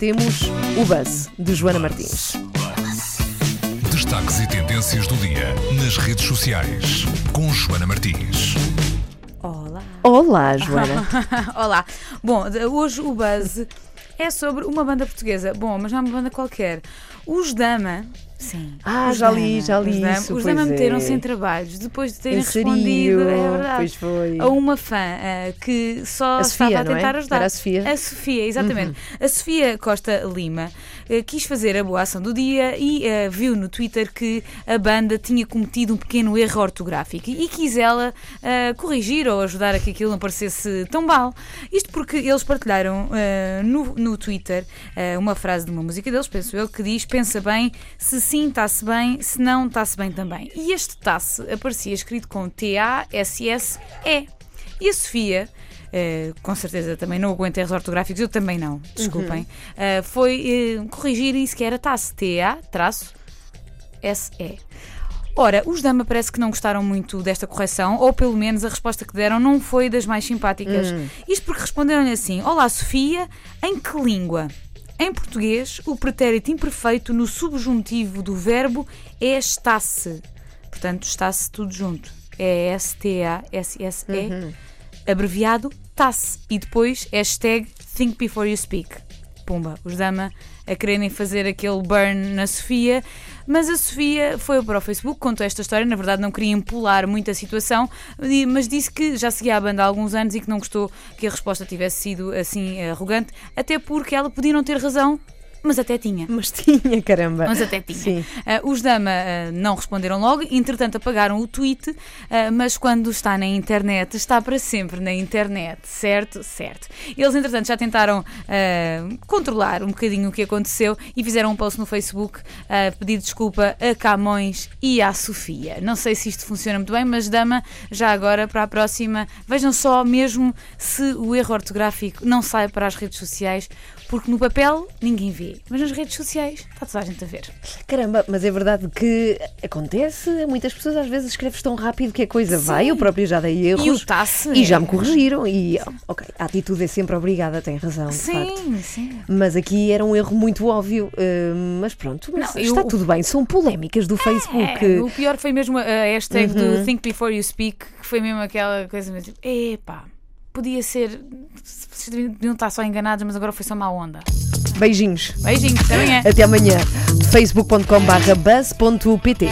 temos o Buzz, de Joana Martins. Destaques e tendências do dia nas redes sociais com Joana Martins. Olá. Olá, Joana. Olá. Bom, hoje o Buzz é sobre uma banda portuguesa. Bom, mas não é uma banda qualquer. Os Dama. Sim. Ah, os já li, já li Os Dama, isso, os Dama é. meteram-se em trabalhos depois de terem Em respondido. É verdade. Pois foi. A uma fã ah, que só A estava Sofia, a não é? tentar ajudar. Era a Sofia? Uhum. A Sofia, exatamente. A Sofia Costa Lima eh, quis fazer a boa ação do dia e eh, viu no Twitter que a banda tinha cometido um pequeno erro ortográfico e quis ela corrigir ou ajudar a que aquilo não parecesse tão mal. Isto porque eles partilharam eh, no, no Twitter eh, uma frase de uma música deles, penso eu, que diz: Pensa bem, se sim, está-se bem, se não, está-se bem também. E este tasse aparecia escrito com T-A-S-S-E. E a Sofia, eh, com certeza também não aguenta erros ortográficos, eu também não, desculpem, eh, foi eh, corrigir isso que era TASSE, T-A-S-E. Ora, os Dama parece que não gostaram muito desta correção, ou pelo menos a resposta que deram não foi das mais simpáticas. Isto porque responderam-lhe assim: Olá Sofia, em que língua? Em português, o pretérito imperfeito no subjuntivo do verbo é está-se. Portanto, está-se tudo junto. É S-T-A-S-S-E, abreviado TASSE. E depois, hashtag Think Before You Speak. Pumba, os Dama a quererem fazer aquele burn na Sofia, mas a Sofia foi para o Facebook, contou esta história, na verdade não queria empolar muito a situação, mas disse que já seguia a banda há alguns anos e que não gostou que a resposta tivesse sido assim arrogante, até porque ela podia não ter razão, mas até tinha. Mas tinha, caramba. Mas até tinha. Sim. Ah, os Dama ah, não responderam logo, entretanto apagaram o tweet, ah, mas quando está na internet, está para sempre na internet, certo? Certo. Eles, entretanto, já tentaram controlar um bocadinho o que aconteceu e fizeram um post no Facebook a pedir desculpa a Camões e à Sofia. Não sei se isto funciona muito bem, mas Dama, já agora para a próxima, vejam só mesmo se o erro ortográfico não sai para as redes sociais, porque no papel ninguém vê, mas nas redes sociais está toda a gente a ver. Caramba, mas é verdade que acontece. Muitas pessoas às vezes escreves tão rápido que a coisa vai. Eu próprio já dei erros. E o tasse E já é- me corrigiram. E, ok, a atitude é sempre obrigada, tem razão. Sim, sim. Mas aqui era um erro muito óbvio. eh, mas pronto, mas Não, está eu- tudo bem. São polémicas do Facebook. É, o pior foi mesmo a hashtag Uhum. do Think Before You Speak, que foi mesmo aquela coisa mesmo tipo, epá, podia ser. Vocês deviam estar só enganados, mas agora foi só má onda. Beijinhos. Beijinhos, até amanhã. Até amanhã. facebook.com/buzz.pt